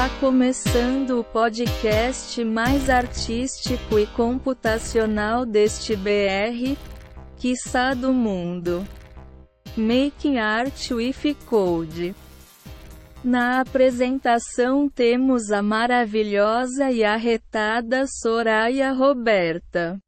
Está começando o podcast mais artístico e computacional deste BR, quiçá do mundo. Making Art with Code. Na apresentação temos a maravilhosa e arretada Soraya Roberta.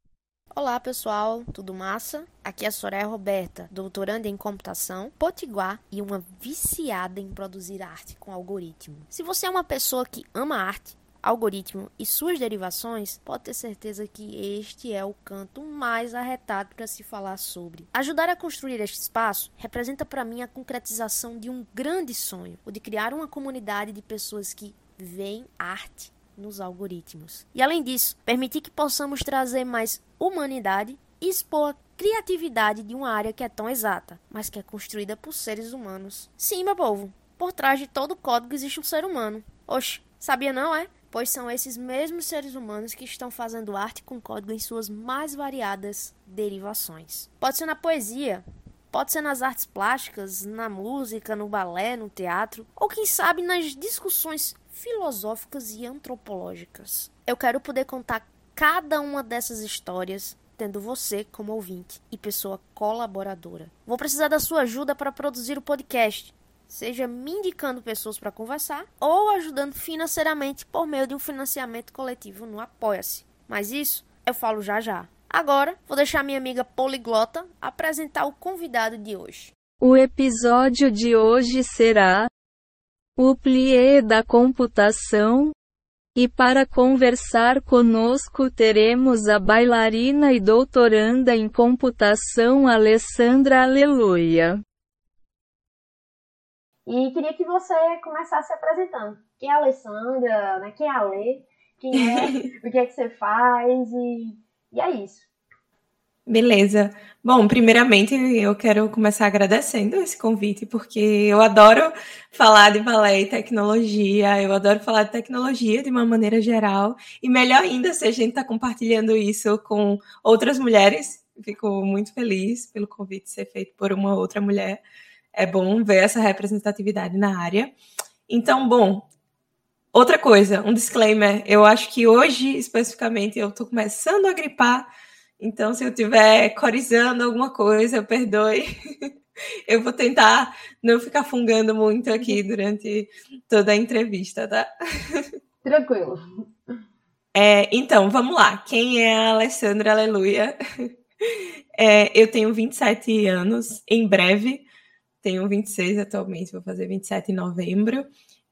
Olá pessoal, tudo massa? Aqui é a Soraya Roberta, doutoranda em computação, potiguar e uma viciada em produzir arte com algoritmo. Se você é uma pessoa que ama arte, algoritmo e suas derivações, pode ter certeza que este é o canto mais arretado para se falar sobre. Ajudar a construir este espaço representa para mim a concretização de um grande sonho, o de criar uma comunidade de pessoas que veem arte nos algoritmos. E além disso, permitir que possamos trazer mais humanidade e expor a criatividade de uma área que é tão exata, mas que é construída por seres humanos. Sim, meu povo, por trás de todo código existe um ser humano. Oxe, sabia não, é? Pois são esses mesmos seres humanos que estão fazendo arte com código em suas mais variadas derivações. Pode ser na poesia, pode ser nas artes plásticas, na música, no balé, no teatro, ou quem sabe nas discussões filosóficas e antropológicas. Eu quero poder contar cada uma dessas histórias tendo você como ouvinte e pessoa colaboradora. Vou precisar da sua ajuda para produzir o podcast, seja me indicando pessoas para conversar ou ajudando financeiramente por meio de um financiamento coletivo no Apoia-se. Mas isso eu falo já já. Agora, vou deixar minha amiga poliglota apresentar o convidado de hoje. O episódio de hoje será o plié da computação. E para conversar conosco teremos a bailarina e doutoranda em computação Alessandra Aleluia. E queria que você começasse se apresentando. Quem é a Alessandra, né? quem é a Lê, quem é, o que é que você faz e, e é isso. Beleza. Bom, primeiramente eu quero começar agradecendo esse convite, porque eu adoro falar de balé e tecnologia, eu adoro falar de tecnologia de uma maneira geral, e melhor ainda se a gente está compartilhando isso com outras mulheres. Fico muito feliz pelo convite ser feito por uma outra mulher. É bom ver essa representatividade na área. Então, bom, outra coisa, um disclaimer. Eu acho que hoje, especificamente, eu estou começando a gripar então, se eu estiver corizando alguma coisa, perdoe. eu vou tentar não ficar fungando muito aqui durante toda a entrevista, tá? Tranquilo. É, então, vamos lá. Quem é a Alessandra Aleluia? É, eu tenho 27 anos, em breve. Tenho 26 atualmente, vou fazer 27 em novembro.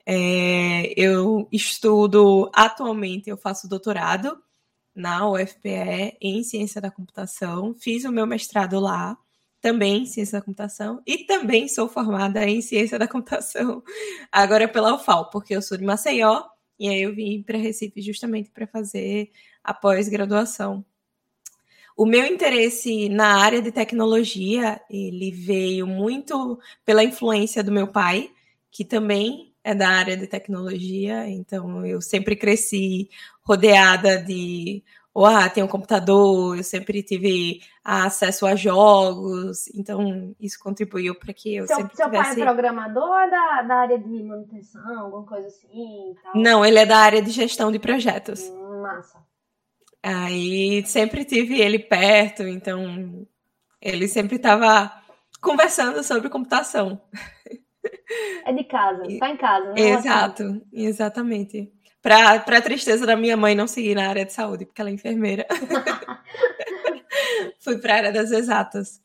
É, eu estudo atualmente, eu faço doutorado na UFPE em ciência da computação, fiz o meu mestrado lá, também em ciência da computação, e também sou formada em ciência da computação, agora pela UFAL, porque eu sou de Maceió, e aí eu vim para Recife justamente para fazer a pós-graduação. O meu interesse na área de tecnologia, ele veio muito pela influência do meu pai, que também é da área de tecnologia, então eu sempre cresci rodeada de ou ah, tem um computador, eu sempre tive acesso a jogos, então isso contribuiu para que eu seu, sempre seu tivesse... pai é programador da, da área de manutenção, alguma coisa assim? Tal? Não, ele é da área de gestão de projetos. Hum, massa. Aí sempre tive ele perto, então ele sempre estava conversando sobre computação. É de casa, está em casa. Né? Exato, exatamente. Para a tristeza da minha mãe não seguir na área de saúde, porque ela é enfermeira. Fui para a área das exatas.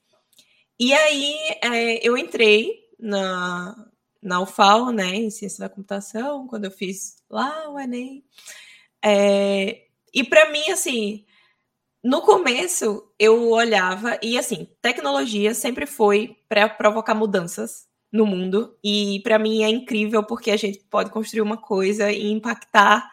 E aí é, eu entrei na, na UFAL, né, em ciência da computação, quando eu fiz lá o Enem. É, e para mim, assim, no começo eu olhava e assim, tecnologia sempre foi para provocar mudanças no mundo. E para mim é incrível porque a gente pode construir uma coisa e impactar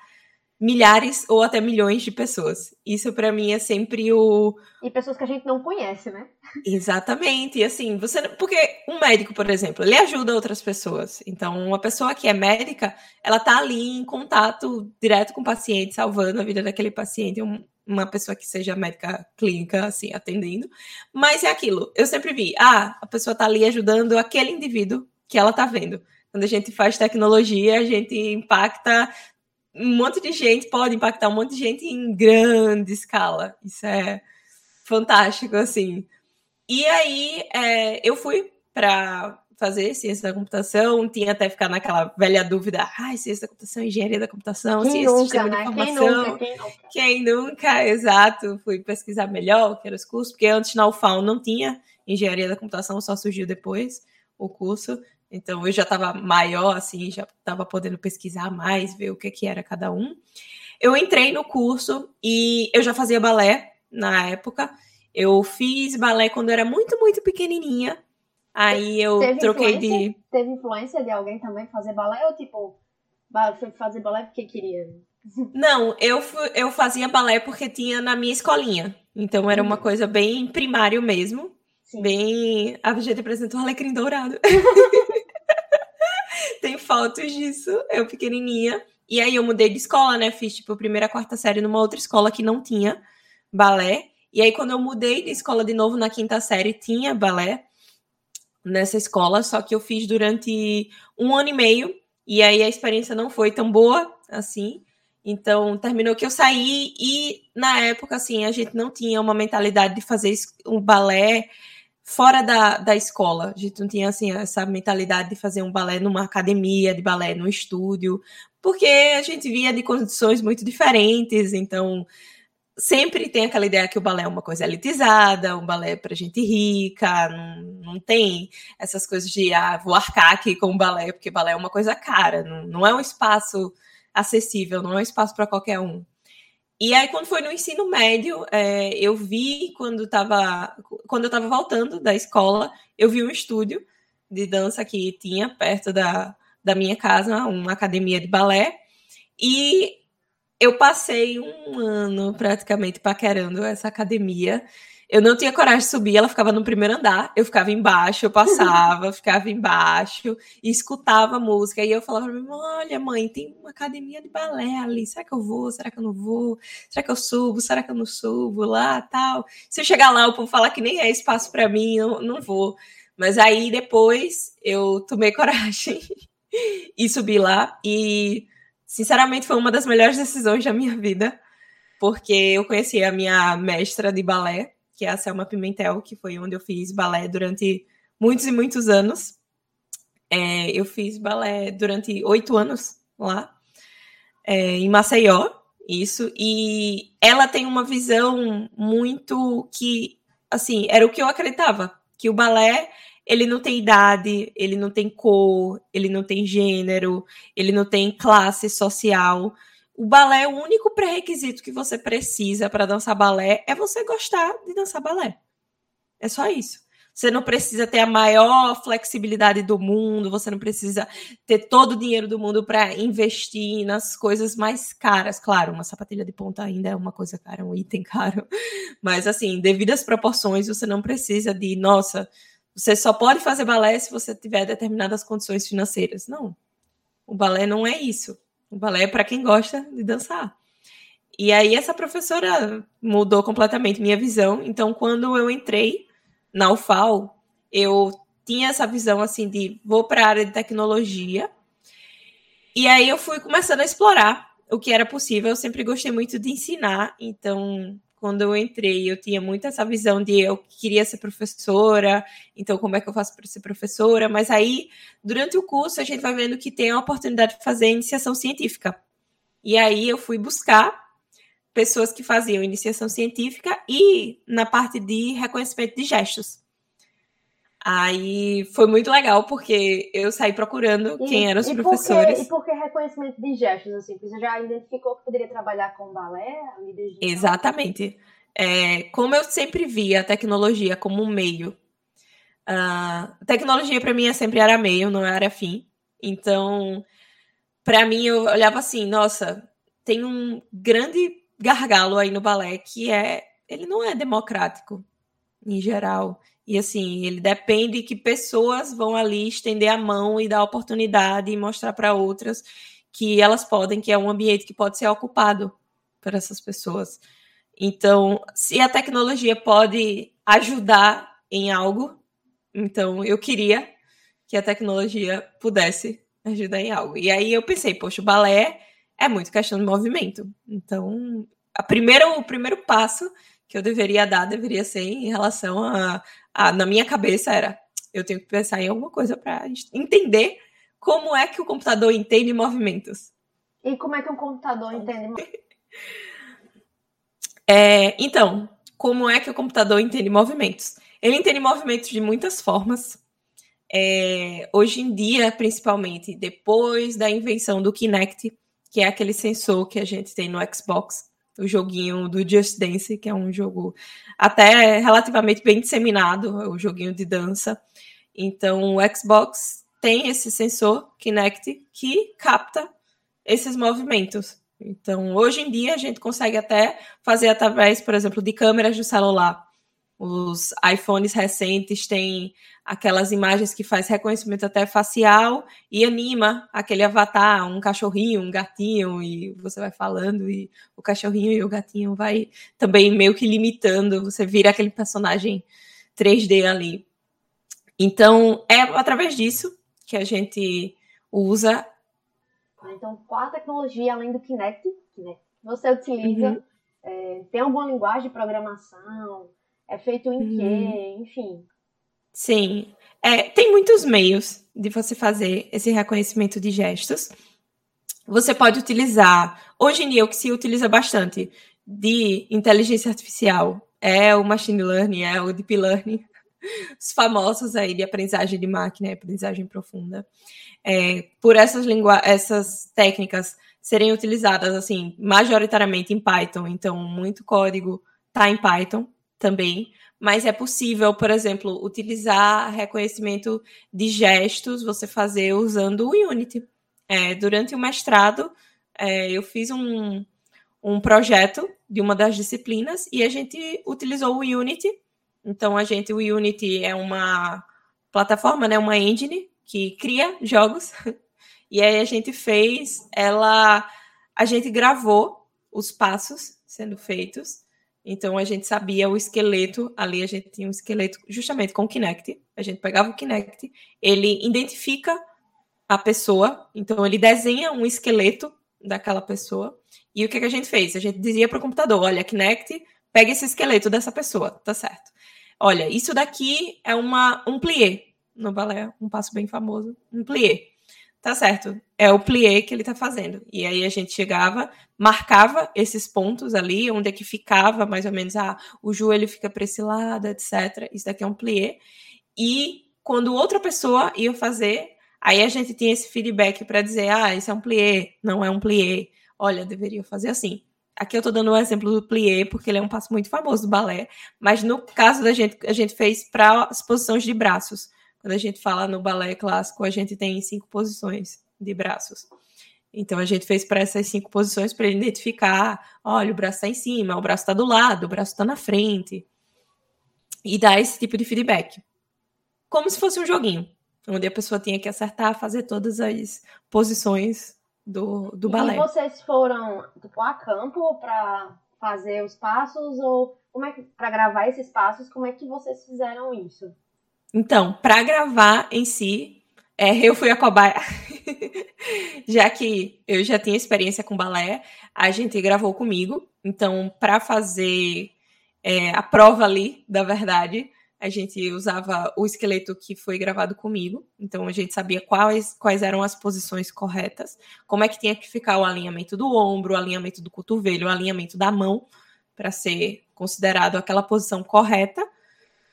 milhares ou até milhões de pessoas. Isso para mim é sempre o e pessoas que a gente não conhece, né? Exatamente. E assim, você porque um médico, por exemplo, ele ajuda outras pessoas. Então, uma pessoa que é médica, ela tá ali em contato direto com o paciente, salvando a vida daquele paciente, uma pessoa que seja médica clínica, assim, atendendo. Mas é aquilo, eu sempre vi, ah, a pessoa tá ali ajudando aquele indivíduo que ela tá vendo. Quando a gente faz tecnologia, a gente impacta um monte de gente, pode impactar um monte de gente em grande escala. Isso é fantástico, assim. E aí, é, eu fui para fazer ciência da computação, tinha até ficar naquela velha dúvida, ai, ciência da computação, engenharia da computação, Quem ciência nunca, sistema de né? informação. Quem nunca, quem nunca? Quem nunca, exato, fui pesquisar melhor, que eram os cursos, porque antes na UFAL não tinha engenharia da computação, só surgiu depois o curso. Então eu já estava maior, assim, já estava podendo pesquisar mais, ver o que, que era cada um. Eu entrei no curso e eu já fazia balé na época. Eu fiz balé quando eu era muito, muito pequenininha. Aí eu Teve troquei de. Teve influência de alguém também fazer balé? Ou tipo, foi fazer balé porque queria? Não, eu, eu fazia balé porque tinha na minha escolinha. Então era uma Uhum. coisa bem primário mesmo. Sim. Bem. A gente apresentou um alecrim dourado. Fotos disso, eu pequenininha. E aí eu mudei de escola, né? Fiz, tipo, primeira, quarta série numa outra escola que não tinha balé. E aí, quando eu mudei de escola de novo na quinta série, tinha balé nessa escola, só que eu fiz durante um ano e meio. E aí a experiência não foi tão boa assim. Então, terminou que eu saí e, na época, assim, a gente não tinha uma mentalidade de fazer um balé fora da, da escola. A gente não tinha, assim, essa mentalidade de fazer um balé numa academia, de balé num estúdio, porque a gente via de condições muito diferentes, então sempre tem aquela ideia que o balé é uma coisa elitizada, um balé para gente rica, não, não tem essas coisas de, ah, vou arcar aqui com o balé, porque balé é uma coisa cara, não, não é um espaço acessível, não é um espaço para qualquer um. E aí, quando foi no ensino médio, é, eu vi quando, tava, quando eu estava voltando da escola, eu vi um estúdio de dança que tinha perto da, da minha casa, uma academia de balé, e eu passei um ano praticamente paquerando essa academia. Eu não tinha coragem de subir, ela ficava no primeiro andar, eu ficava embaixo, eu passava, ficava embaixo e escutava música. E eu falava pra mim: olha, mãe, tem uma academia de balé ali. Será que eu vou? Será que eu não vou? Será que eu subo? Será que eu não subo? Lá tal. Se eu chegar lá, o povo falar que nem é espaço para mim, eu não vou. Mas aí depois eu tomei coragem e subi lá. E sinceramente foi uma das melhores decisões da minha vida, porque eu conheci a minha mestra de balé, que é a Selma Pimentel, que foi onde eu fiz balé durante muitos e muitos anos. É, eu fiz balé durante oito anos lá, é, em Maceió, isso, e ela tem uma visão muito que, assim, era o que eu acreditava, que o balé ele não tem idade, ele não tem cor, ele não tem gênero, ele não tem classe social. O balé, o único pré-requisito que você precisa para dançar balé é você gostar de dançar balé. É só isso. Você não precisa ter a maior flexibilidade do mundo, você não precisa ter todo o dinheiro do mundo para investir nas coisas mais caras. Claro, uma sapatilha de ponta ainda é uma coisa cara, um item caro. Mas, assim, devido às proporções, você não precisa de, nossa, você só pode fazer balé se você tiver determinadas condições financeiras. Não. O balé não é isso. O balé é para quem gosta de dançar. E aí essa professora mudou completamente minha visão. Então, quando eu entrei na UFAL, eu tinha essa visão assim de vou para a área de tecnologia. E aí eu fui começando a explorar o que era possível. Eu sempre gostei muito de ensinar, então quando eu entrei, eu tinha muito essa visão de eu queria ser professora, então como é que eu faço para ser professora? Mas aí, durante o curso, a gente vai vendo que tem a oportunidade de fazer iniciação científica. E aí eu fui buscar pessoas que faziam iniciação científica e na parte de reconhecimento de gestos. Aí foi muito legal, porque eu saí procurando E- quem eram os e professores. que- e por que reconhecimento de gestos, assim? Você já identificou que poderia trabalhar com balé então? Exatamente. É, como eu sempre vi a tecnologia como um meio, a tecnologia para mim é sempre era meio, não era fim. Então, para mim, eu olhava assim: nossa, tem um grande gargalo aí no balé que é. Ele não é democrático, em geral. E assim, ele depende que pessoas vão ali estender a mão e dar oportunidade e mostrar para outras que elas podem, que é um ambiente que pode ser ocupado por essas pessoas. Então, se a tecnologia pode ajudar em algo, então eu queria que a tecnologia pudesse ajuda em algo. E aí eu pensei, poxa, o balé é muito questão de movimento. Então, a primeira, o primeiro passo que eu deveria dar deveria ser em relação a, a na minha cabeça era eu tenho que pensar em alguma coisa para entender como é que o computador entende movimentos. E como é que um computador entende é, então, como é que o computador entende movimentos? Ele entende movimentos de muitas formas. É, hoje em dia, principalmente, depois da invenção do Kinect, que é aquele sensor que a gente tem no Xbox, o joguinho do Just Dance, que é um jogo até relativamente bem disseminado, é o joguinho de dança. Então, o Xbox tem esse sensor Kinect que capta esses movimentos. Então, hoje em dia, a gente consegue até fazer através, por exemplo, de câmeras do celular. Os iPhones recentes têm aquelas imagens que faz reconhecimento até facial e anima aquele avatar, um cachorrinho, um gatinho, e você vai falando e o cachorrinho e o gatinho vai também meio que limitando, você vira aquele personagem 3D ali. Então, é através disso que a gente usa então, qual a tecnologia além do Kinect, Kinect você utiliza? Uhum. É, tem uma boa linguagem de programação? É feito em uhum. quê? Enfim. Sim. É, tem muitos meios de você fazer esse reconhecimento de gestos. Você pode utilizar, hoje em dia, o que se utiliza bastante de inteligência artificial é o machine learning, é o deep learning, os famosos aí de aprendizagem de máquina, aprendizagem profunda é, por essas, essas técnicas serem utilizadas assim majoritariamente em Python, então muito código está em Python também, mas é possível, por exemplo, utilizar reconhecimento de gestos, você fazer usando o Unity. É, durante o mestrado, é, eu fiz um, um projeto de uma das disciplinas e a gente utilizou o Unity. Então, a gente, o Unity é uma plataforma, né, uma engine que cria jogos. E aí a gente fez, ela, a gente gravou os passos sendo feitos. Então a gente sabia o esqueleto, ali a gente tinha um esqueleto justamente com o Kinect. A gente pegava o Kinect, ele identifica a pessoa, então ele desenha um esqueleto daquela pessoa. E o que, que a gente fez? A gente dizia para o computador: olha, Kinect, pega esse esqueleto dessa pessoa, tá certo. Olha, isso daqui é uma, um plié no balé, um passo bem famoso, um plié. Tá certo, é o plié que ele tá fazendo. E aí a gente chegava, marcava esses pontos ali, onde é que ficava mais ou menos, ah, o joelho fica para esse lado, etc. Isso daqui é um plié. E quando outra pessoa ia fazer, aí a gente tinha esse feedback para dizer, ah, isso é um plié, não é um plié. Olha, deveria fazer assim. Aqui eu estou dando um exemplo do plié, porque ele é um passo muito famoso do balé, mas no caso da gente, a gente fez para as posições de braços. Quando a gente fala no balé clássico, a gente tem cinco posições de braços. Então a gente fez para essas cinco posições para ele identificar: olha, o braço está em cima, o braço está do lado, o braço está na frente. E dar esse tipo de feedback. Como se fosse um joguinho, onde a pessoa tinha que acertar, fazer todas as posições do, do balé. E vocês foram tipo, a campo para fazer os passos ou como é que para gravar esses passos, como é que vocês fizeram isso? Então, para gravar em si, é, eu fui a cobaia. já que eu já tinha experiência com balé, a gente gravou comigo. Então, para fazer é, a prova ali da verdade, a gente usava o esqueleto que foi gravado comigo. Então, a gente sabia quais, quais eram as posições corretas, como é que tinha que ficar o alinhamento do ombro, o alinhamento do cotovelo, o alinhamento da mão, para ser considerado aquela posição correta.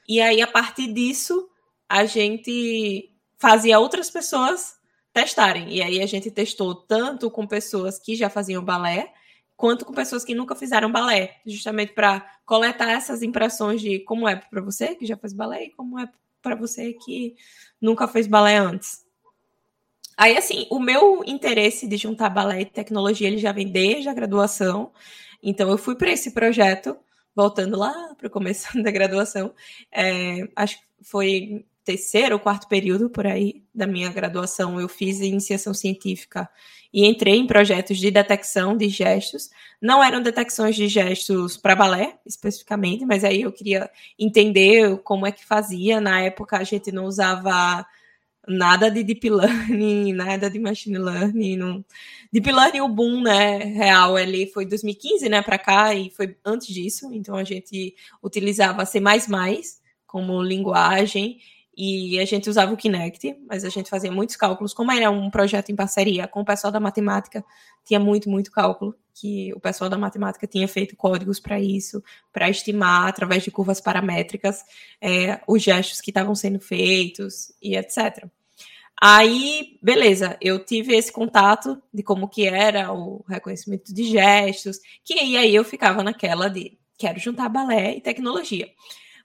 E aí, a partir disso, a gente fazia outras pessoas testarem. E aí a gente testou tanto com pessoas que já faziam balé, quanto com pessoas que nunca fizeram balé, justamente para coletar essas impressões de como é para você que já fez balé e como é para você que nunca fez balé antes. Aí, assim, o meu interesse de juntar balé e tecnologia, ele já vem desde a graduação. Então, eu fui para esse projeto voltando lá para o começo da graduação, é, acho que foi terceiro ou quarto período por aí da minha graduação, eu fiz iniciação científica e entrei em projetos de detecção de gestos. Não eram detecções de gestos para balé, especificamente, mas aí eu queria entender como é que fazia. Na época a gente não usava nada de deep learning, nada de machine learning. Não... Deep learning, o boom, né, real, ele foi 2015, né, para cá, e foi antes disso, então a gente utilizava C++ como linguagem, e a gente usava o Kinect, mas a gente fazia muitos cálculos. Como era um projeto em parceria com o pessoal da matemática, tinha muito, muito cálculo, que o pessoal da matemática tinha feito códigos para isso, para estimar, através de curvas paramétricas, é, os gestos que estavam sendo feitos e etc. Aí, beleza, eu tive esse contato de como que era o reconhecimento de gestos, que aí eu ficava naquela de quero juntar balé e tecnologia.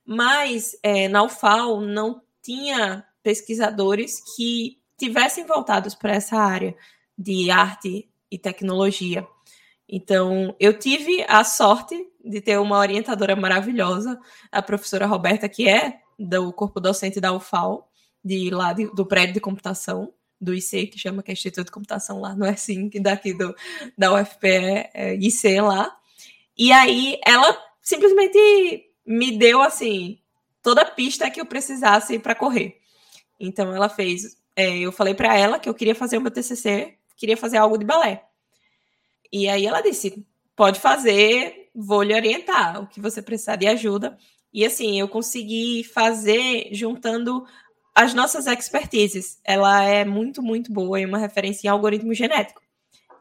Mas é, na UFAL não tinha pesquisadores que tivessem voltados para essa área de arte e tecnologia. Então, eu tive a sorte de ter uma orientadora maravilhosa, a professora Roberta, que é do corpo docente da UFAL, de lá de, do prédio de computação, do IC, que chama que é Instituto de Computação lá no S5, daqui do, da UFPE, é, IC lá. E aí, ela simplesmente me deu, assim, toda a pista que eu precisasse para correr. Então ela fez, é, eu falei para ela que eu queria fazer o meu TCC, queria fazer algo de balé. E aí ela disse: "Pode fazer, vou lhe orientar, o que você precisar de ajuda". E assim, eu consegui fazer juntando as nossas expertises. Ela é muito, muito boa e uma referência em algoritmo genético.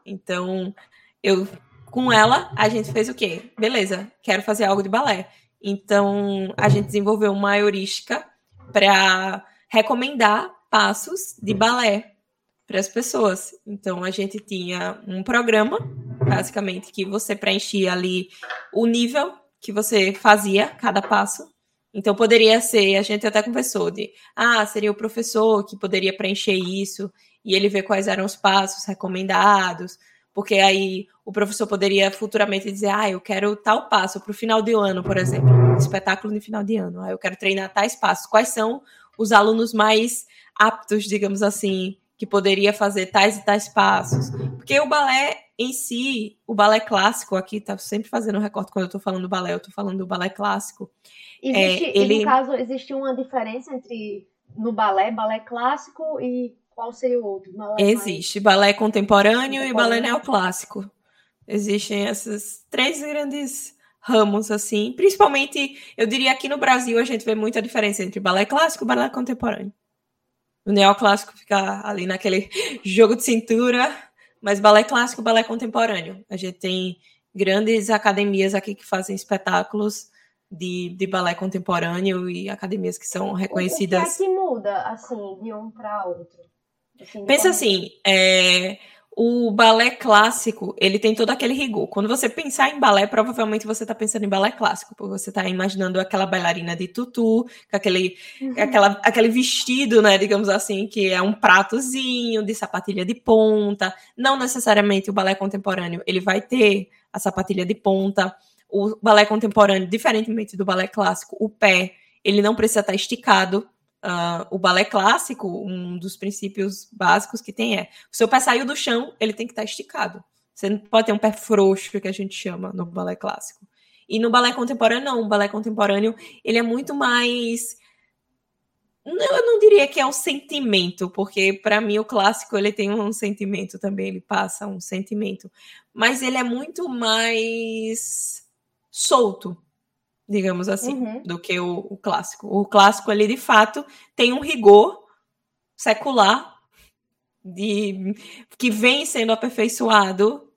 Então, eu com ela, a gente fez o quê? Beleza, quero fazer algo de balé. Então, a gente desenvolveu uma heurística para recomendar passos de balé para as pessoas. Então, a gente tinha um programa, basicamente, que você preenchia ali o nível que você fazia cada passo. Então, poderia ser, a gente até conversou de, ah, seria o professor que poderia preencher isso e ele ver quais eram os passos recomendados, porque aí o professor poderia futuramente dizer, ah, eu quero tal passo para o final de ano, por exemplo, espetáculo de final de ano, ah, eu quero treinar tais passos. Quais são os alunos mais aptos, digamos assim, que poderia fazer tais e tais passos? Porque o balé em si, o balé clássico, aqui tá sempre fazendo recorte quando eu estou falando do balé, eu estou falando do balé clássico. Existe, é, ele... no caso, existe uma diferença entre no balé, balé clássico e qual seria o outro? Existe mais... balé contemporâneo, e balé neoclássico. Existem esses três grandes ramos, assim. Principalmente, eu diria aqui no Brasil, a gente vê muita diferença entre balé clássico e balé contemporâneo. O neoclássico fica ali naquele jogo de cintura, mas balé clássico e balé contemporâneo. A gente tem grandes academias aqui que fazem espetáculos de, de balé contemporâneo e academias que são reconhecidas. O que é que muda, assim, de um para outro? Assim, Pensa como... assim, é, o balé clássico, ele tem todo aquele rigor. Quando você pensar em balé, provavelmente você está pensando em balé clássico, porque você está imaginando aquela bailarina de tutu, com aquele, uhum. aquela, aquele vestido, né, digamos assim, que é um pratozinho de sapatilha de ponta. Não necessariamente o balé contemporâneo, ele vai ter a sapatilha de ponta. O balé contemporâneo, diferentemente do balé clássico, o pé, ele não precisa estar tá esticado, Uh, o balé clássico, um dos princípios básicos que tem é: o seu pé saiu do chão, ele tem que estar tá esticado. Você não pode ter um pé frouxo, que a gente chama no balé clássico. E no balé contemporâneo, não. O balé contemporâneo, ele é muito mais. Eu não diria que é um sentimento, porque para mim o clássico ele tem um sentimento também, ele passa um sentimento. Mas ele é muito mais solto digamos assim, uhum. do que o, o, clássico. O clássico, ele de fato tem um rigor secular de que vem sendo aperfeiçoado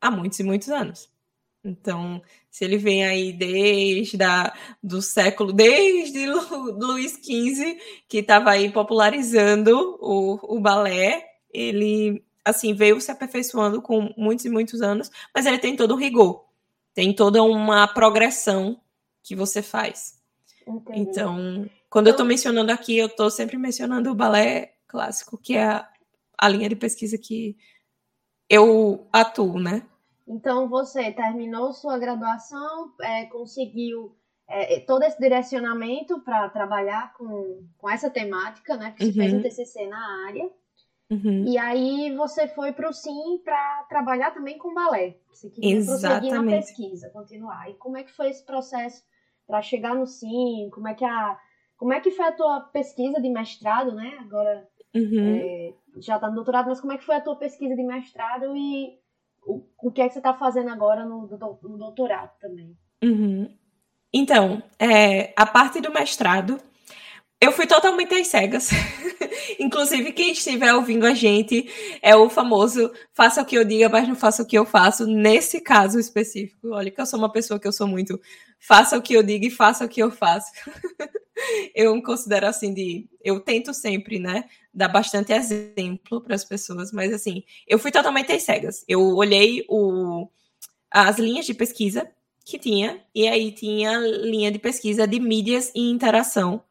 há muitos e muitos anos. Então, se ele vem aí desde a, do século, desde Lu, Luís XV, que estava aí popularizando o, o balé, ele assim veio se aperfeiçoando com muitos e muitos anos, mas ele tem todo o rigor, tem toda uma progressão que você faz. Entendi. Então, quando então, eu estou mencionando aqui, eu estou sempre mencionando o balé clássico, que é a, a linha de pesquisa que eu atuo, né? Então, você terminou sua graduação, é, conseguiu é, todo esse direcionamento para trabalhar com, com essa temática, né? Que você uhum. fez o TCC na área. Uhum. E aí você foi para o SIM para trabalhar também com balé. Você queria Exatamente. prosseguir na pesquisa, continuar. E como é que foi esse processo para chegar no sim? Como é que a como é que foi a tua pesquisa de mestrado, né? Agora Uhum. É, já está no doutorado, mas como é que foi a tua pesquisa de mestrado e o, o que é que você está fazendo agora no, no doutorado também? Uhum. Então, é, a parte do mestrado, eu fui totalmente às cegas. Inclusive, quem estiver ouvindo a gente é o famoso faça o que eu diga, mas não faça o que eu faço. Nesse caso específico, olha que eu sou uma pessoa que eu sou muito faça o que eu digo e faça o que eu faço. eu me considero assim de. Eu tento sempre, né? Dar bastante exemplo para as pessoas, mas assim, eu fui totalmente às cegas. Eu olhei o, as linhas de pesquisa que tinha, e aí tinha linha de pesquisa de mídias e interação,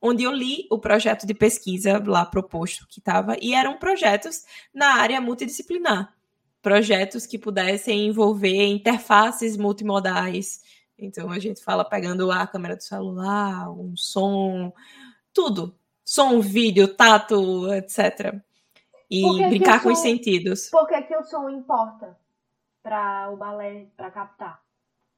onde eu li o projeto de pesquisa lá proposto que estava, e eram projetos na área multidisciplinar. Projetos que pudessem envolver interfaces multimodais. Então a gente fala pegando a câmera do celular, um som, tudo. Som, vídeo, tato, etc. E brincar com som, os sentidos. Por que, que o som importa para o balé, para captar?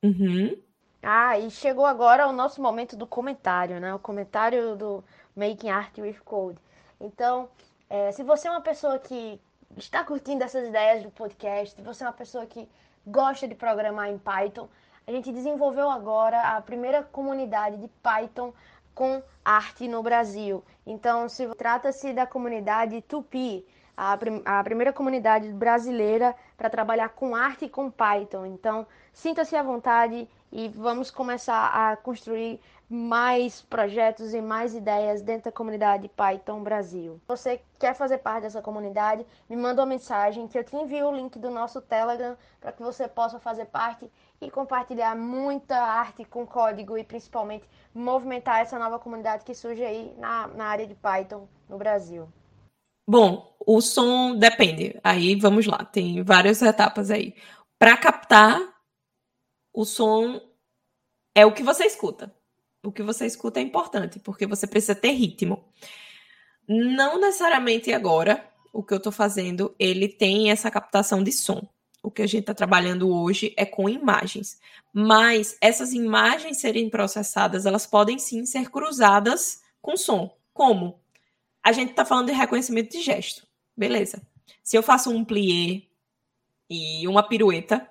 Uhum. Ah, e chegou agora o nosso momento do comentário, né? O comentário do Making Art with Code. Então, é, se você é uma pessoa que está curtindo essas ideias do podcast, se você é uma pessoa que gosta de programar em Python, a gente desenvolveu agora a primeira comunidade de Python com arte no Brasil. Então, se trata-se da comunidade Tupi, a, prim a primeira comunidade brasileira para trabalhar com arte e com Python. Então, sinta-se à vontade e vamos começar a construir mais projetos e mais ideias dentro da comunidade Python Brasil. Se você quer fazer parte dessa comunidade, me manda uma mensagem que eu te envio o link do nosso Telegram para que você possa fazer parte e compartilhar muita arte com código e principalmente movimentar essa nova comunidade que surge aí na, na área de Python no Brasil. Bom, o som depende. Aí vamos lá, tem várias etapas aí. Para captar, o som é o que você escuta. O que você escuta é importante, porque você precisa ter ritmo. Não necessariamente agora, o que eu estou fazendo, ele tem essa captação de som. O que a gente está trabalhando hoje é com imagens. Mas essas imagens serem processadas, elas podem sim ser cruzadas com som. Como? A gente está falando de reconhecimento de gesto. Beleza. Se eu faço um plié e uma pirueta,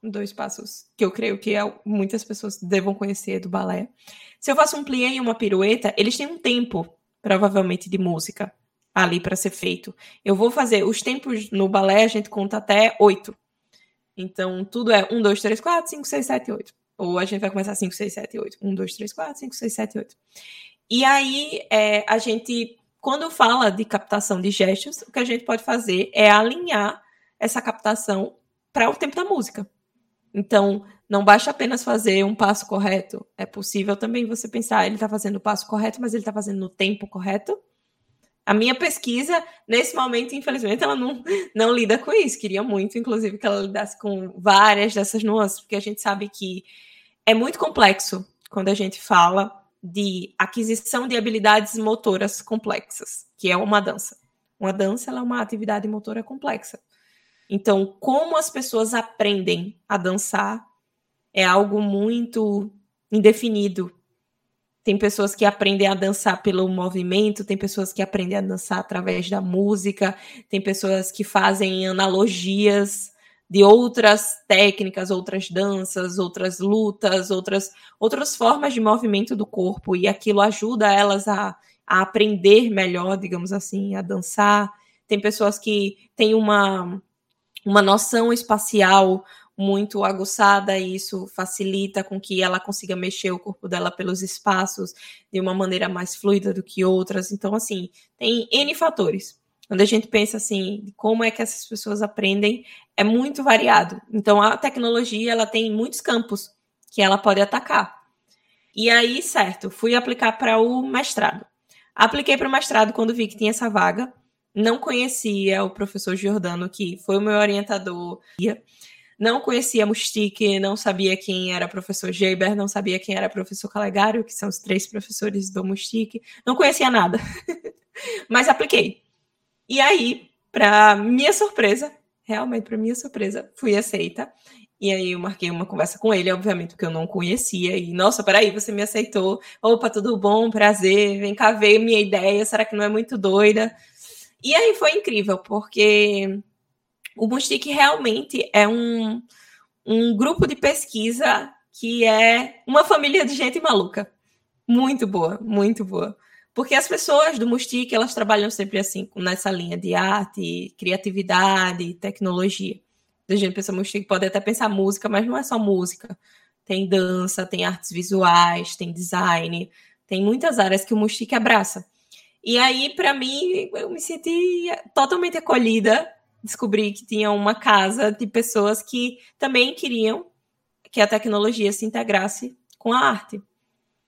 dois passos que eu creio que é muitas pessoas devam conhecer do balé. Se eu faço um plié e uma pirueta, eles têm um tempo, provavelmente, de música ali para ser feito. Eu vou fazer os tempos no balé, a gente conta até oito. Então, tudo é um, dois, três, quatro, cinco, seis, sete, oito. Ou a gente vai começar cinco, seis, sete, oito. Um, dois, três, quatro, cinco, seis, sete, oito. E aí, é, a gente quando fala de captação de gestos, o que a gente pode fazer é alinhar essa captação para o tempo da música. Então, não basta apenas fazer um passo correto. É possível também você pensar, ele está fazendo o passo correto, mas ele está fazendo no tempo correto. A minha pesquisa, nesse momento, infelizmente, ela não, não lida com isso. Queria muito, inclusive, que ela lidasse com várias dessas nuances, porque a gente sabe que é muito complexo quando a gente fala de aquisição de habilidades motoras complexas, que é uma dança. Uma dança é uma atividade motora complexa. Então, como as pessoas aprendem a dançar é algo muito indefinido. Tem pessoas que aprendem a dançar pelo movimento, tem pessoas que aprendem a dançar através da música, tem pessoas que fazem analogias de outras técnicas, outras danças, outras lutas, outras, outras formas de movimento do corpo, e aquilo ajuda elas a, a aprender melhor, digamos assim, a dançar. Tem pessoas que têm uma, uma noção espacial muito aguçada e isso facilita com que ela consiga mexer o corpo dela pelos espaços de uma maneira mais fluida do que outras. Então, assim, tem N fatores. Quando a gente pensa assim, como é que essas pessoas aprendem, é muito variado. Então a tecnologia ela tem muitos campos que ela pode atacar. E aí, certo, fui aplicar para o mestrado. Apliquei para o mestrado quando vi que tinha essa vaga. Não conhecia o professor Giordano, que foi o meu orientador. Não conhecia Mustique, não sabia quem era professor Geber, não sabia quem era professor Calegário, que são os três professores do Mustique. Não conhecia nada. Mas apliquei. E aí, para minha surpresa, realmente para minha surpresa, fui aceita. E aí eu marquei uma conversa com ele, obviamente, porque eu não conhecia. E, nossa, peraí, você me aceitou. Opa, tudo bom, prazer. Vem cá ver minha ideia. Será que não é muito doida? E aí foi incrível, porque o Mustic realmente é um, um grupo de pesquisa que é uma família de gente maluca. Muito boa, muito boa. Porque as pessoas do Mustic, elas trabalham sempre assim, nessa linha de arte, criatividade, tecnologia. A gente pensa Mustic, pode até pensar música, mas não é só música. Tem dança, tem artes visuais, tem design, tem muitas áreas que o Mustic abraça. E aí, para mim, eu me senti totalmente acolhida. Descobri que tinha uma casa de pessoas que também queriam que a tecnologia se integrasse com a arte.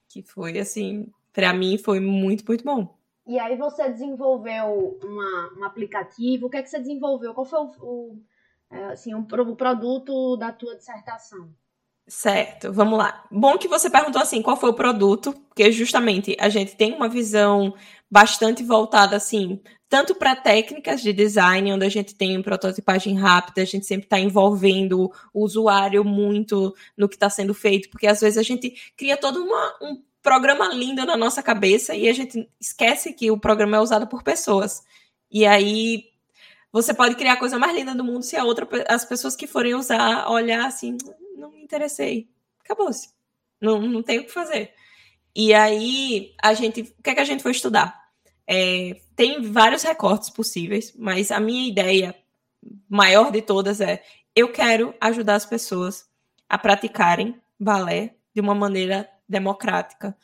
Que foi, assim, para mim foi muito, muito bom. E aí você desenvolveu uma, um aplicativo. O que é que você desenvolveu? Qual foi o, o é, assim, um, o produto da tua dissertação? Certo, vamos lá. Bom que você perguntou assim, qual foi o produto, porque justamente a gente tem uma visão bastante voltada assim, tanto para técnicas de design, onde a gente tem prototipagem rápida, a gente sempre está envolvendo o usuário muito no que está sendo feito, porque às vezes a gente cria todo uma, um programa lindo na nossa cabeça e a gente esquece que o programa é usado por pessoas. E aí você pode criar a coisa mais linda do mundo se a outra, as pessoas que forem usar olhar assim, não me interessei. Acabou-se. Não, não tem o que fazer. E aí, a gente, o que é que a gente foi estudar? É, tem vários recortes possíveis, mas a minha ideia maior de todas é: eu quero ajudar as pessoas a praticarem balé de uma maneira democrática,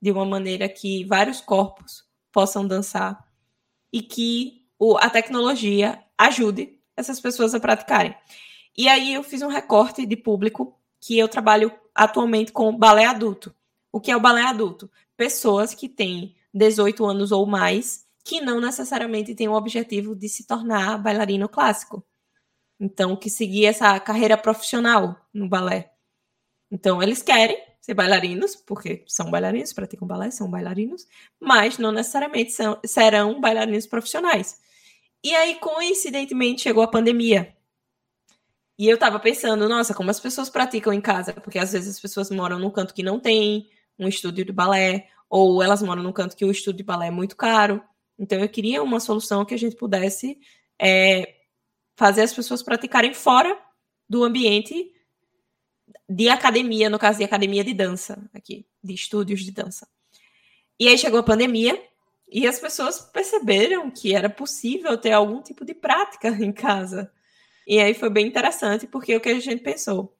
de uma maneira que vários corpos possam dançar e que o, a tecnologia ajude essas pessoas a praticarem. E aí eu fiz um recorte de público que eu trabalho atualmente com balé adulto. O que é o balé adulto? Pessoas que têm 18 anos ou mais, que não necessariamente têm o objetivo de se tornar bailarino clássico. Então, que seguir essa carreira profissional no balé. Então, eles querem ser bailarinos, porque são bailarinos, praticam balé, são bailarinos, mas não necessariamente são, serão bailarinos profissionais. E aí, coincidentemente, chegou a pandemia. E eu tava pensando, nossa, como as pessoas praticam em casa, porque às vezes as pessoas moram num canto que não tem um estúdio de balé, ou elas moram num canto que o estúdio de balé é muito caro. Então eu queria uma solução que a gente pudesse é, fazer as pessoas praticarem fora do ambiente de academia, no caso de academia de dança, aqui, de estúdios de dança. E aí chegou a pandemia e as pessoas perceberam que era possível ter algum tipo de prática em casa. E aí foi bem interessante, porque o que a gente pensou?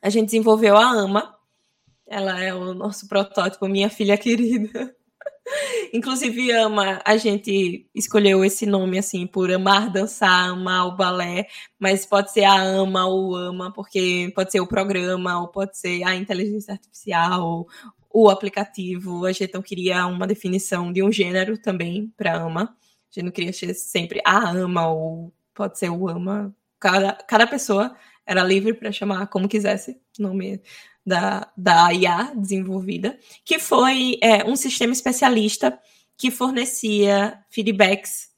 A gente desenvolveu a AMA, ela é o nosso protótipo, minha filha querida. Inclusive, ama, a gente escolheu esse nome assim por amar dançar, amar o balé, mas pode ser a ama ou ama, porque pode ser o programa, ou pode ser a inteligência artificial, o aplicativo. A gente não queria uma definição de um gênero também para ama. A gente não queria ser sempre a ama, ou pode ser o ama, cada, cada pessoa era livre para chamar como quisesse o nome da, da IA desenvolvida, que foi é, um sistema especialista que fornecia feedbacks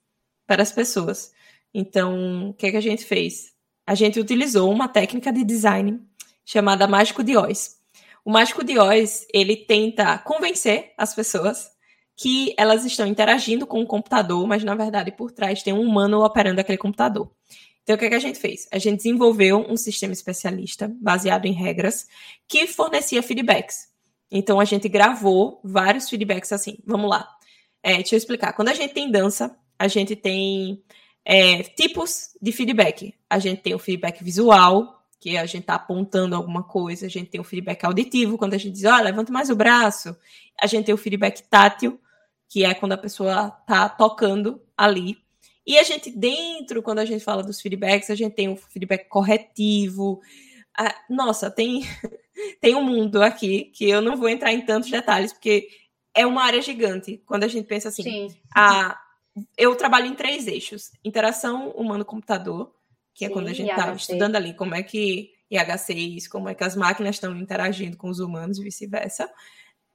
para as pessoas. Então, o que, é que a gente fez? A gente utilizou uma técnica de design chamada Mágico de Oz. O Mágico de Oz, ele tenta convencer as pessoas que elas estão interagindo com o computador, mas na verdade por trás tem um humano operando aquele computador. Então, o que, é que a gente fez? A gente desenvolveu um sistema especialista baseado em regras que fornecia feedbacks. Então, a gente gravou vários feedbacks assim. Vamos lá. É, deixa eu explicar. Quando a gente tem dança, a gente tem é, tipos de feedback. A gente tem o feedback visual, que a gente está apontando alguma coisa. A gente tem o feedback auditivo, quando a gente diz, ó, oh, levanta mais o braço. A gente tem o feedback tátil, que é quando a pessoa está tocando ali. E a gente, dentro, quando a gente fala dos feedbacks, a gente tem o feedback corretivo. Ah, nossa, tem, tem um mundo aqui que eu não vou entrar em tantos detalhes, porque é uma área gigante. Quando a gente pensa assim, Sim. a, eu trabalho em três eixos: interação humano-computador, que é Sim, é quando a gente está estudando ali como é que IHCs, como é que as máquinas estão interagindo com os humanos e vice-versa.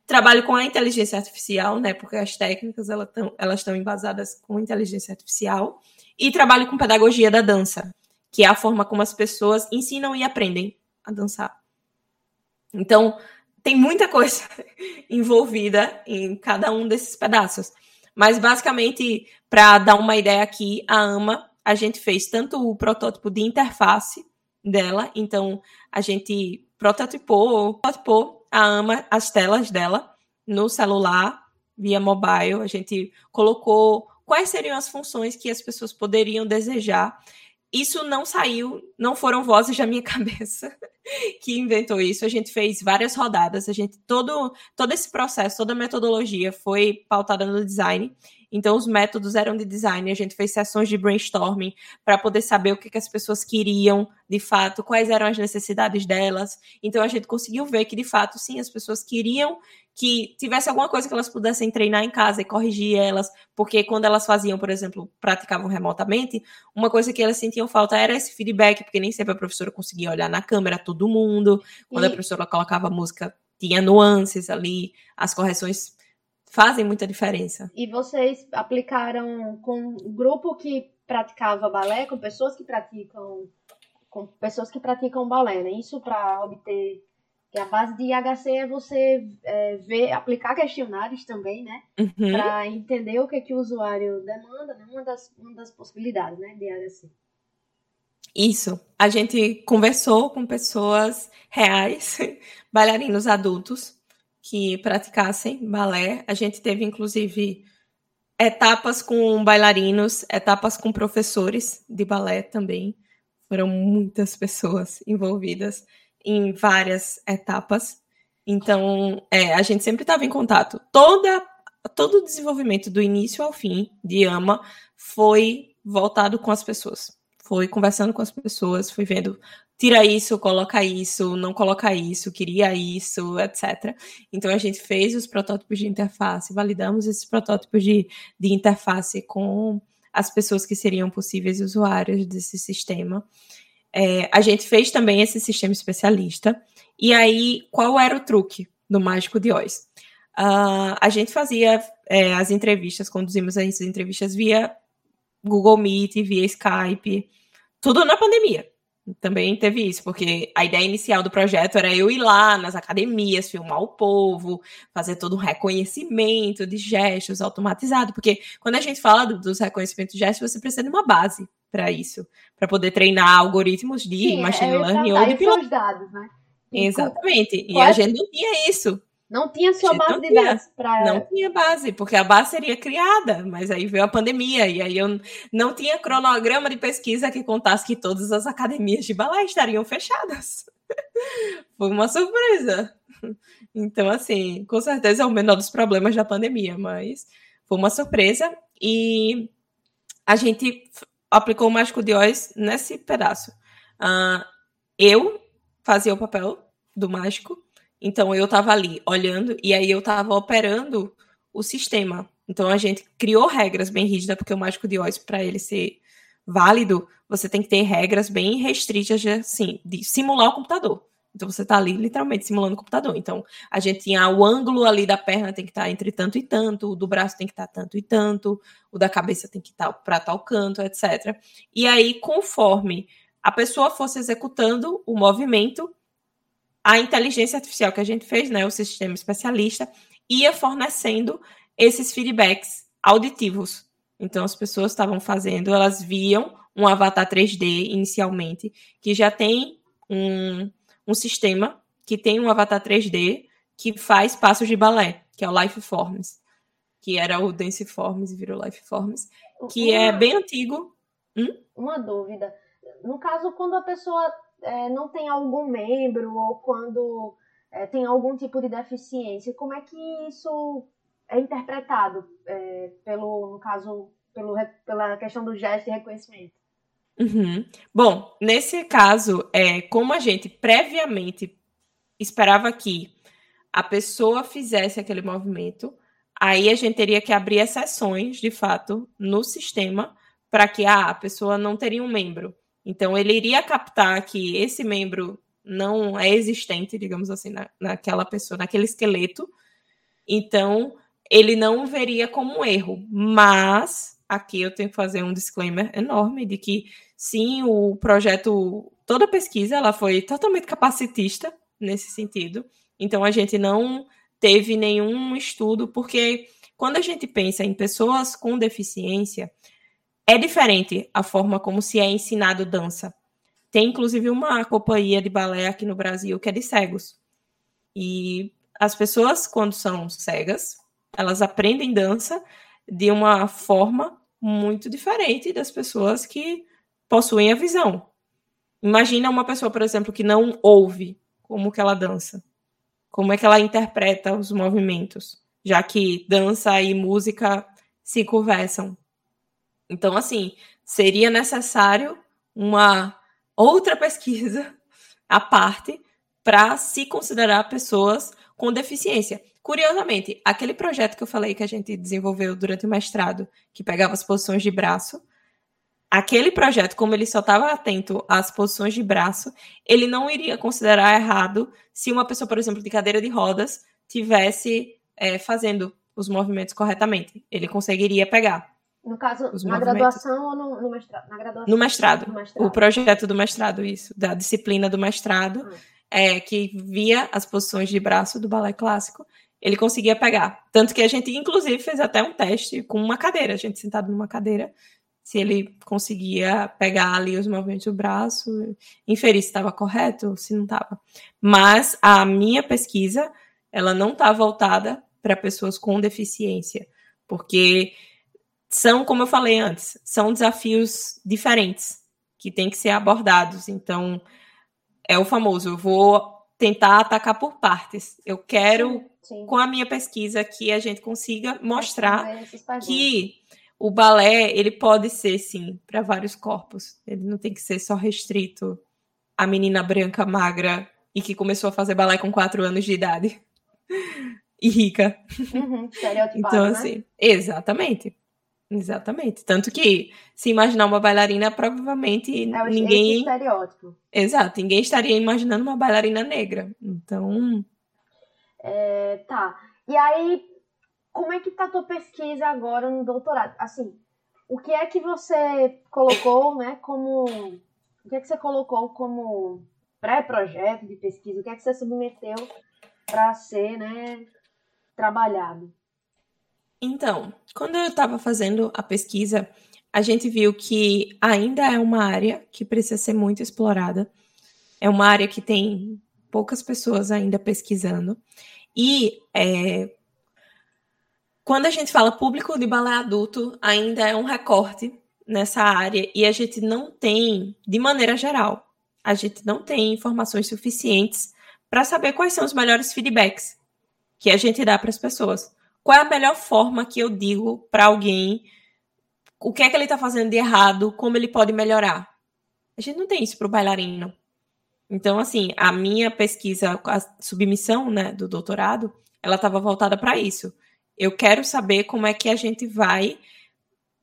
Trabalho com a inteligência artificial, né? Porque as técnicas elas estão elas embasadas com inteligência artificial. E trabalho com pedagogia da dança, que é a forma como as pessoas ensinam e aprendem a dançar. Então, tem muita coisa envolvida em cada um desses pedaços. Mas basicamente, para dar uma ideia aqui, a AMA, a gente fez tanto o protótipo de interface dela, então a gente prototipou, prototipou a AMA, as telas dela no celular, via mobile, a gente colocou quais seriam as funções que as pessoas poderiam desejar. Isso não saiu, não foram vozes da minha cabeça que inventou isso. A gente fez várias rodadas, a gente todo todo esse processo, toda a metodologia foi pautada no design. Então os métodos eram de design, a gente fez sessões de brainstorming para poder saber o que, que as pessoas queriam, de fato, quais eram as necessidades delas. Então a gente conseguiu ver que de fato sim, as pessoas queriam que tivesse alguma coisa que elas pudessem treinar em casa e corrigir elas, porque quando elas faziam, por exemplo, praticavam remotamente, uma coisa que elas sentiam falta era esse feedback, porque nem sempre a professora conseguia olhar na câmera todo mundo, quando e... a professora colocava música, tinha nuances ali, as correções fazem muita diferença. E vocês aplicaram com um grupo que praticava balé, com pessoas que praticam com pessoas que praticam balé, né? Isso para obter que a base de IHC é você é, ver, aplicar questionários também, né? Uhum. Para entender o que, é que o usuário demanda, né? Uma das, uma das possibilidades, né, de IHC. Isso. A gente conversou com pessoas reais, bailarinos adultos, que praticassem balé. A gente teve, inclusive, etapas com bailarinos, etapas com professores de balé também. Foram muitas pessoas envolvidas em várias etapas. Então, é, a gente sempre estava em contato. Toda, todo o desenvolvimento, do início ao fim, de AMA, foi voltado com as pessoas. Foi conversando com as pessoas, foi vendo, tira isso, coloca isso, não coloca isso, queria isso, etc. Então, a gente fez os protótipos de interface, validamos esses protótipos de, de interface com as pessoas que seriam possíveis usuários desse sistema. É, a gente fez também esse sistema especialista. E aí, qual era o truque do Mágico de Oz? Uh, a gente fazia é, as entrevistas, conduzimos as entrevistas via Google Meet, via Skype, tudo na pandemia. Também teve isso, porque a ideia inicial do projeto era eu ir lá nas academias, filmar o povo, fazer todo um reconhecimento de gestos automatizado, porque quando a gente fala do, dos reconhecimentos de gestos, você precisa de uma base para isso, para poder treinar algoritmos de Sim, machine é, learning ou de piloto. dados, né? Exatamente. E a gente não tinha isso. Não tinha sua base de dados para. Não tinha base, porque a base seria criada, mas aí veio a pandemia, e aí eu não tinha cronograma de pesquisa que contasse que todas as academias de balé estariam fechadas. Foi uma surpresa. Então, assim, com certeza é o menor dos problemas da pandemia, mas foi uma surpresa. E a gente aplicou o Mágico de Oz nesse pedaço. Uh, eu fazia o papel do mágico, então eu estava ali olhando e aí eu estava operando o sistema. Então a gente criou regras bem rígidas, porque o Mágico de Oz, para ele ser válido, você tem que ter regras bem restritas de, assim, de simular o computador. Então você está ali literalmente simulando o computador. Então a gente tinha o ângulo ali da perna tem que estar tá entre tanto e tanto, o do braço tem que estar tá tanto e tanto, o da cabeça tem que estar tá para tal canto, etc. E aí, conforme a pessoa fosse executando o movimento, a inteligência artificial que a gente fez, né, o sistema especialista, ia fornecendo esses feedbacks auditivos. Então as pessoas estavam fazendo, elas viam um avatar 3D inicialmente, que já tem um um sistema que tem um avatar 3D que faz passos de balé, que é o Life Forms, que era o Dance Forms e virou Life Forms, que é uma, é bem antigo. Hum? Uma dúvida. No caso, quando a pessoa é, não tem algum membro ou quando é, tem algum tipo de deficiência, como é que isso é interpretado é, pelo, no caso, pelo, pela questão do gesto e reconhecimento? Uhum. Bom, nesse caso, é, como a gente previamente esperava que a pessoa fizesse aquele movimento, aí a gente teria que abrir exceções, de fato, no sistema para que ah, a pessoa não teria um membro. Então, ele iria captar que esse membro não é existente, digamos assim, na, naquela pessoa, naquele esqueleto. Então, ele não veria como um erro. Mas, aqui eu tenho que fazer um disclaimer enorme de que sim, o projeto, toda a pesquisa, ela foi totalmente capacitista nesse sentido. Então a gente não teve nenhum estudo, porque quando a gente pensa em pessoas com deficiência, é diferente a forma como se é ensinado dança. Tem inclusive uma companhia de balé aqui no Brasil que é de cegos. E as pessoas, quando são cegas, elas aprendem dança de uma forma muito diferente das pessoas que possuem a visão. Imagina uma pessoa, por exemplo, que não ouve como que ela dança. Como é que ela interpreta os movimentos, já que dança e música se conversam. Então, assim, seria necessário uma outra pesquisa à parte para se considerar pessoas com deficiência. Curiosamente, aquele projeto que eu falei que a gente desenvolveu durante o mestrado, que pegava as posições de braço, aquele projeto, como ele só estava atento às posições de braço, ele não iria considerar errado se uma pessoa, por exemplo, de cadeira de rodas, tivesse é, fazendo os movimentos corretamente. Ele conseguiria pegar. No caso, na graduação ou no, no mestrado? Na graduação, no mestrado. no mestrado. O projeto do mestrado, isso, da disciplina do mestrado, ah. é, que via as posições de braço do balé clássico, ele conseguia pegar. Tanto que a gente, inclusive, fez até um teste com uma cadeira, a gente sentado numa cadeira, se ele conseguia pegar ali os movimentos do braço, inferir se estava correto ou se não estava. Mas a minha pesquisa, ela não está voltada para pessoas com deficiência, porque são, como eu falei antes, são desafios diferentes que têm que ser abordados. Então, é o famoso, eu vou tentar atacar por partes. Eu quero, sim, com a minha pesquisa, que a gente consiga mostrar que o balé, ele pode ser, sim, para vários corpos. Ele não tem que ser só restrito à menina branca, magra, e que começou a fazer balé com quatro anos de idade. e rica. Uhum, então, né? assim, exatamente. Exatamente. Tanto que, se imaginar uma bailarina, provavelmente é ninguém. estereótipo. Exato, ninguém estaria imaginando uma bailarina negra. Então. É, tá. E aí, como é que tá a tua pesquisa agora no doutorado? Assim, o que é que você colocou, né, como. O que é que você colocou como pré-projeto de pesquisa? O que é que você submeteu para ser, né, trabalhado? Então, quando eu estava fazendo a pesquisa, a gente viu que ainda é uma área que precisa ser muito explorada. É uma área que tem poucas pessoas ainda pesquisando. E é, quando a gente fala público de balé adulto, ainda é um recorte nessa área e a gente não tem, de maneira geral, a gente não tem informações suficientes para saber quais são os melhores feedbacks que a gente dá para as pessoas qual é a melhor forma que eu digo para alguém o que é que ele está fazendo de errado, como ele pode melhorar. A gente não tem isso para o bailarino. Então, assim, a minha pesquisa, a submissão né, do doutorado, ela estava voltada para isso. Eu quero saber como é que a gente vai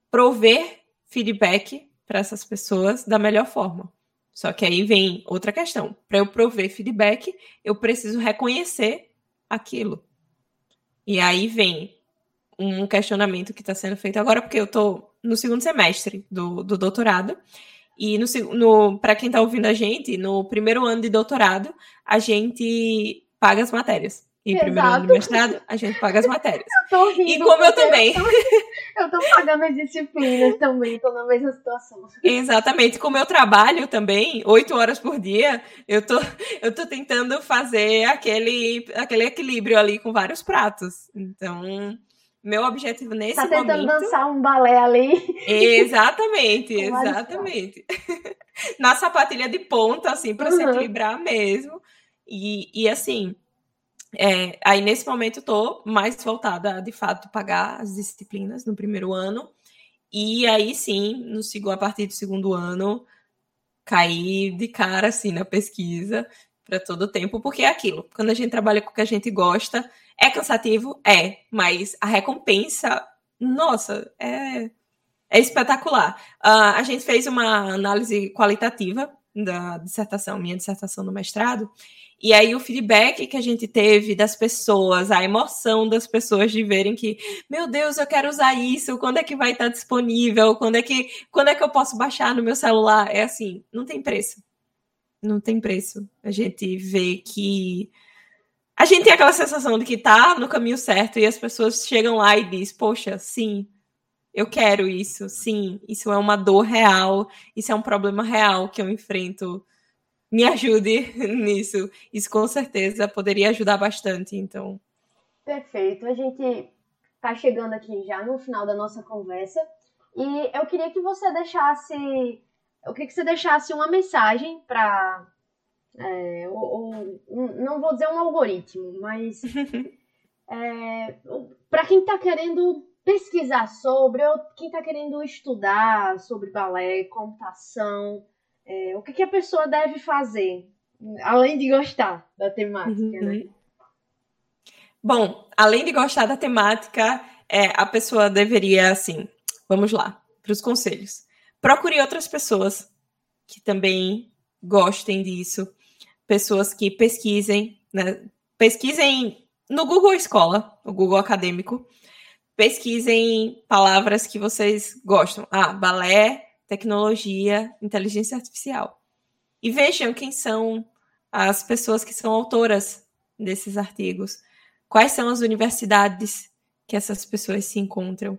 prover feedback para essas pessoas da melhor forma. Só que aí vem outra questão. Para eu prover feedback, eu preciso reconhecer aquilo. E aí vem um questionamento que está sendo feito agora, porque eu estou no segundo semestre do, do doutorado. E no, no para quem está ouvindo a gente, no primeiro ano de doutorado, a gente paga as matérias. E Exato. primeiro ano de mestrado, a gente paga as matérias. Eu tô rindo, e como eu também. Eu tô, pagando as disciplinas também, tô na mesma situação. Exatamente. Como eu trabalho também, oito horas por dia, eu tô, eu tô tentando fazer aquele, aquele equilíbrio ali com vários pratos. Então, meu objetivo nesse momento... Tá tentando dançar um balé ali. Exatamente, exatamente. Na sapatilha de ponta, assim, para uhum. se equilibrar mesmo. E, e assim, é, aí, nesse momento, estou mais voltada a, de fato, pagar as disciplinas no primeiro ano. E aí, sim, no, a partir do segundo ano, cair de cara, assim, na pesquisa para todo o tempo, porque é aquilo. Quando a gente trabalha com o que a gente gosta, é cansativo? É, mas a recompensa, nossa, é, é espetacular. Uh, a gente fez uma análise qualitativa da dissertação, minha dissertação do mestrado, e aí o feedback que a gente teve das pessoas, a emoção das pessoas de verem que, meu Deus, eu quero usar isso, quando é que vai estar disponível? Quando é que, quando é que eu posso baixar no meu celular? É assim, não tem preço. Não tem preço. A gente vê que a gente tem aquela sensação de que tá no caminho certo e as pessoas chegam lá e diz, poxa, sim, eu quero isso, sim, isso é uma dor real, isso é um problema real que eu enfrento. Me ajude nisso. Isso com certeza poderia ajudar bastante, então. Perfeito. A gente tá chegando aqui já no final da nossa conversa e eu queria que você deixasse, eu queria que você deixasse uma mensagem para é, não vou dizer um algoritmo, mas é, para quem está querendo pesquisar sobre, ou quem está querendo estudar sobre balé, computação, é, o que, que, a pessoa deve fazer, além de gostar da temática, né? uhum. né? Bom, além de gostar da temática, é, a pessoa deveria, assim, vamos lá, para os conselhos. Procure outras pessoas que também gostem disso, pessoas que pesquisem, né? Pesquisem no Google Escola, o Google Acadêmico, pesquisem palavras que vocês gostam. Ah, balé, tecnologia, inteligência artificial. E vejam quem são as pessoas que são autoras desses artigos. Quais são as universidades que essas pessoas se encontram.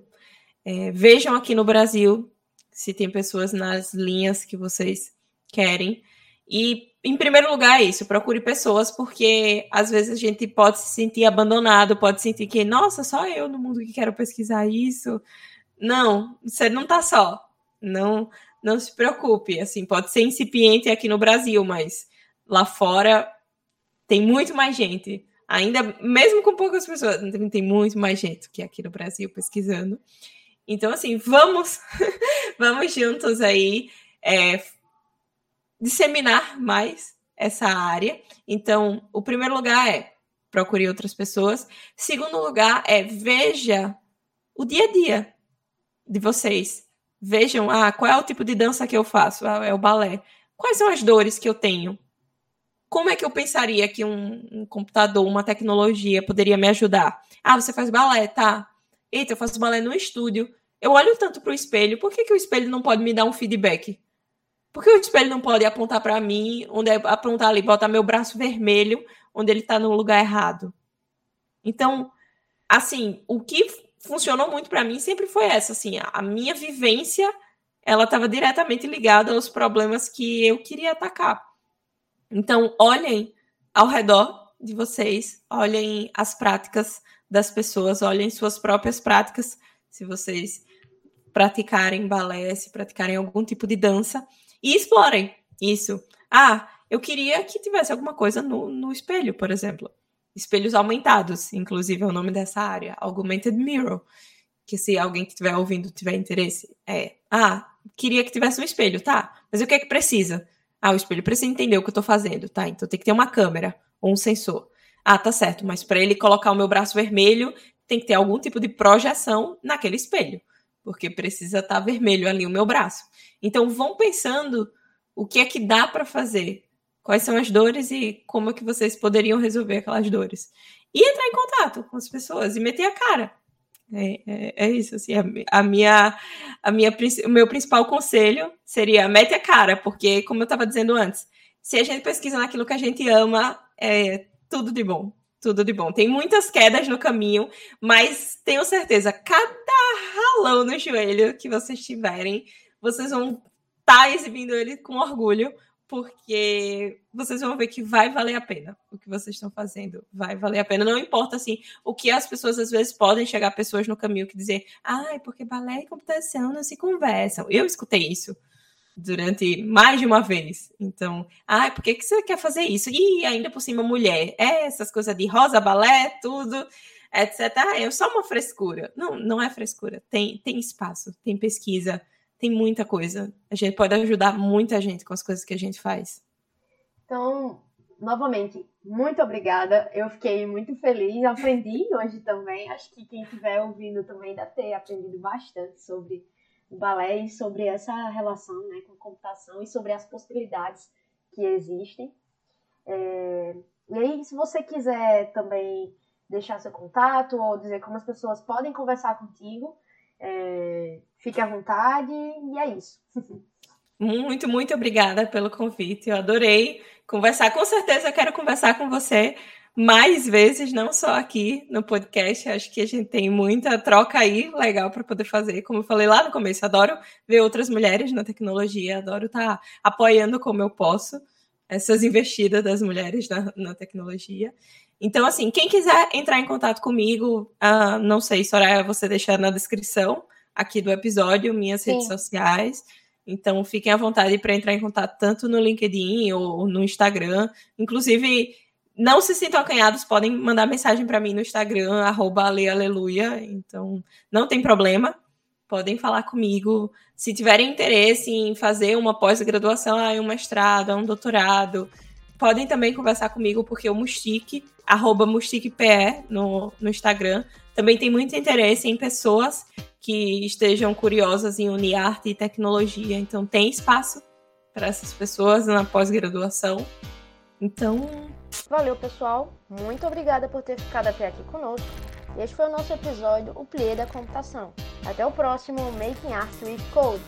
É, vejam aqui no Brasil se tem pessoas nas linhas que vocês querem. E, em primeiro lugar, é isso, procure pessoas, porque às vezes a gente pode se sentir abandonado, pode sentir que, nossa, só eu no mundo que quero pesquisar isso. Não, você não tá só. Não, não se preocupe. Assim, pode ser incipiente aqui no Brasil, mas lá fora tem muito mais gente. Ainda, mesmo com poucas pessoas, tem muito mais gente que aqui no Brasil pesquisando. Então, assim, vamos, vamos juntos aí é, disseminar mais essa área. Então, o primeiro lugar é procure outras pessoas. Segundo lugar é veja o dia a dia de vocês. Vejam, ah, qual é o tipo de dança que eu faço? Ah, é o balé. Quais são as dores que eu tenho? Como é que eu pensaria que um, um computador, uma tecnologia poderia me ajudar? Ah, você faz balé, tá? Eita, eu faço balé no estúdio. Eu olho tanto para o espelho, por que, que o espelho não pode me dar um feedback? Por que o espelho não pode apontar para mim, onde é apontar ali, botar meu braço vermelho, onde ele está no lugar errado? Então, assim, o que funcionou muito para mim sempre foi essa, assim, a minha vivência, ela estava diretamente ligada aos problemas que eu queria atacar. Então, olhem ao redor de vocês, olhem as práticas das pessoas, olhem suas próprias práticas, se vocês praticarem balé, se praticarem algum tipo de dança, e explorem isso. Ah, eu queria que tivesse alguma coisa no, no espelho, por exemplo. Espelhos aumentados, inclusive é o nome dessa área, Augmented Mirror. Que se alguém que estiver ouvindo tiver interesse, é. Ah, queria que tivesse um espelho, tá? Mas o que é que precisa? Ah, o espelho precisa entender o que eu tô fazendo, tá? Então tem que ter uma câmera ou um sensor. Ah, tá certo, mas para ele colocar o meu braço vermelho, tem que ter algum tipo de projeção naquele espelho porque precisa estar tá vermelho ali o meu braço. Então vão pensando o que é que dá para fazer, quais são as dores e como é que vocês poderiam resolver aquelas dores. E entrar em contato com as pessoas e meter a cara. É, é, é isso, assim, a, a, minha, a minha, o meu principal conselho seria mete a cara, porque, como eu estava dizendo antes, se a gente pesquisa naquilo que a gente ama, é tudo de bom tudo de bom. Tem muitas quedas no caminho, mas tenho certeza, cada ralão no joelho que vocês tiverem, vocês vão estar tá exibindo ele com orgulho, porque vocês vão ver que vai valer a pena o que vocês estão fazendo. Vai valer a pena. Não importa assim o que as pessoas às vezes podem chegar pessoas no caminho que dizer, ai, ah, porque balé e computação não se conversam. Eu escutei isso durante mais de uma vez. Então, ah, por que, que você quer fazer isso? E ainda por cima, mulher. É essas coisas de rosa, balé, tudo, etc. Ah, é só uma frescura. Não, não é frescura. Tem, tem espaço, tem pesquisa, tem muita coisa. A gente pode ajudar muita gente com as coisas que a gente faz. Então, novamente, muito obrigada. Eu fiquei muito feliz, aprendi hoje também. Acho que quem estiver ouvindo também deve ter aprendido bastante sobre balé e sobre essa relação né, com a computação e sobre as possibilidades que existem. É, e aí, se você quiser também deixar seu contato ou dizer como as pessoas podem conversar contigo, é, fique à vontade e é isso. Muito, muito obrigada pelo convite. Eu adorei conversar. Com certeza eu quero conversar com você mais vezes, não só aqui no podcast. Acho que a gente tem muita troca aí legal para poder fazer. Como eu falei lá no começo, adoro ver outras mulheres na tecnologia, adoro estar tá apoiando como eu posso essas investidas das mulheres na, na tecnologia. Então, assim, quem quiser entrar em contato comigo, uh, não sei, Soraya, você deixar na descrição aqui do episódio minhas Sim. redes sociais. Então, fiquem à vontade para entrar em contato tanto no LinkedIn ou no Instagram. Inclusive, não se sintam acanhados, podem mandar mensagem para mim no Instagram, arroba aleluia. Então, não tem problema. Podem falar comigo. Se tiverem interesse em fazer uma pós-graduação, um mestrado, um doutorado, podem também conversar comigo, porque o Mustique, arroba MustiquePE no, no Instagram, também tem muito interesse em pessoas que estejam curiosas em unir arte e tecnologia. Então, tem espaço para essas pessoas na pós-graduação. Então. Valeu, pessoal. Muito obrigada por ter ficado até aqui conosco. Este foi o nosso episódio, o Plié da Computação. Até o próximo Making Art with Code.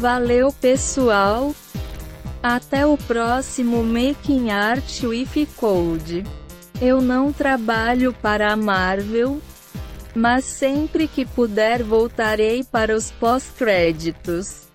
Valeu pessoal! Até o próximo Making Art with Code. Eu não trabalho para a Marvel, mas sempre que puder voltarei para os pós-créditos.